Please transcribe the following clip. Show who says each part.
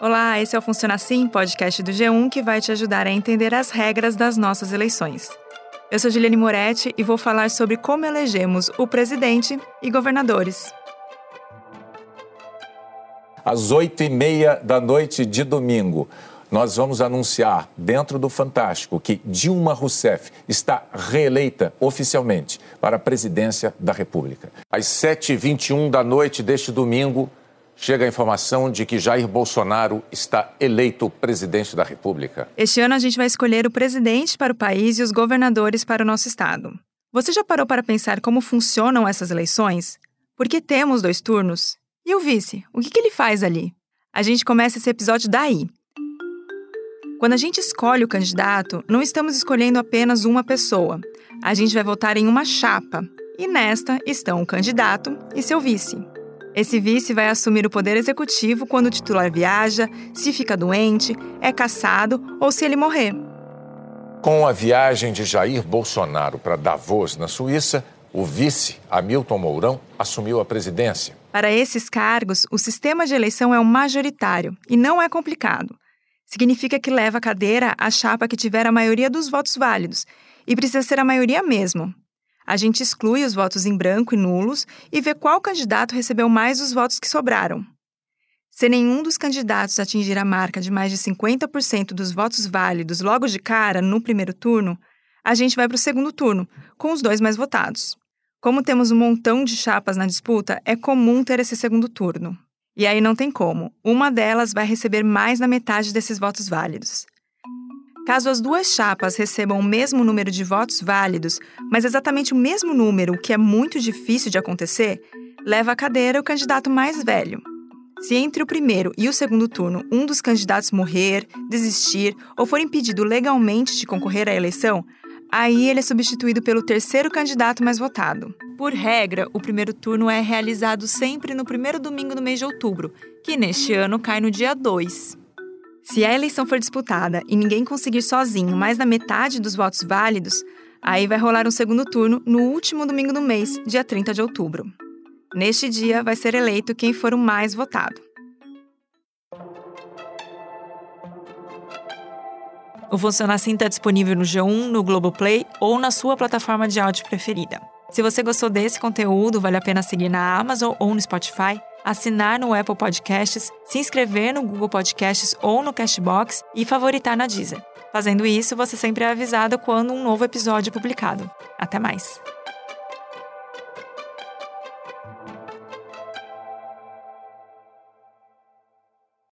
Speaker 1: Olá, esse é o Funciona Assim, podcast do G1 que vai te ajudar a entender as regras das nossas eleições. Eu sou Juliane Moretti e vou falar sobre como elegemos o presidente e governadores.
Speaker 2: Às oito e meia da noite de domingo, nós vamos anunciar dentro do Fantástico que Dilma Rousseff está reeleita oficialmente para a presidência da República. Às 7h21 da noite deste domingo, chega a informação de que Jair Bolsonaro está eleito presidente da República.
Speaker 1: Este ano a gente vai escolher o presidente para o país e os governadores para o nosso estado. Você já parou para pensar como funcionam essas eleições? Por que temos dois turnos? E o vice? O que, ele faz ali? A gente começa esse episódio daí. Quando a gente escolhe o candidato, não estamos escolhendo apenas uma pessoa. A gente vai votar em uma chapa. E nesta estão o candidato e seu vice. Esse vice vai assumir o poder executivo quando o titular viaja, se fica doente, é caçado ou se ele morrer.
Speaker 2: Com a viagem de Jair Bolsonaro para Davos, na Suíça, o vice, Hamilton Mourão, assumiu a presidência.
Speaker 1: Para esses cargos, o sistema de eleição é o majoritário e não é complicado. Significa que leva a cadeira a chapa que tiver a maioria dos votos válidos, e precisa ser a maioria mesmo, a gente exclui os votos em branco e nulos e vê qual candidato recebeu mais os votos que sobraram. Se nenhum dos candidatos atingir a marca de mais de 50% dos votos válidos logo de cara no primeiro turno, a gente vai para o segundo turno, com os dois mais votados. Como temos um montão de chapas na disputa, é comum ter esse segundo turno. E aí não tem como, uma delas vai receber mais da metade desses votos válidos. Caso as duas chapas recebam o mesmo número de votos válidos, mas exatamente o mesmo número, o que é muito difícil de acontecer, leva à cadeira o candidato mais velho. Se entre o primeiro e o segundo turno um dos candidatos morrer, desistir ou for impedido legalmente de concorrer à eleição, aí ele é substituído pelo terceiro candidato mais votado. Por regra, o primeiro turno é realizado sempre no primeiro domingo do mês de outubro, que neste ano cai no dia 2. Se a eleição for disputada e ninguém conseguir sozinho mais da metade dos votos válidos, aí vai rolar um segundo turno no último domingo do mês, dia 30 de outubro. Neste dia vai ser eleito quem for o mais votado. O Funciona Assim está disponível no G1, no Globoplay ou na sua plataforma de áudio preferida. Se você gostou desse conteúdo, vale a pena seguir na Amazon ou no Spotify assinar no Apple Podcasts, se inscrever no Google Podcasts ou no Cashbox e favoritar na Deezer. Fazendo isso, você sempre é avisado quando um novo episódio é publicado. Até mais!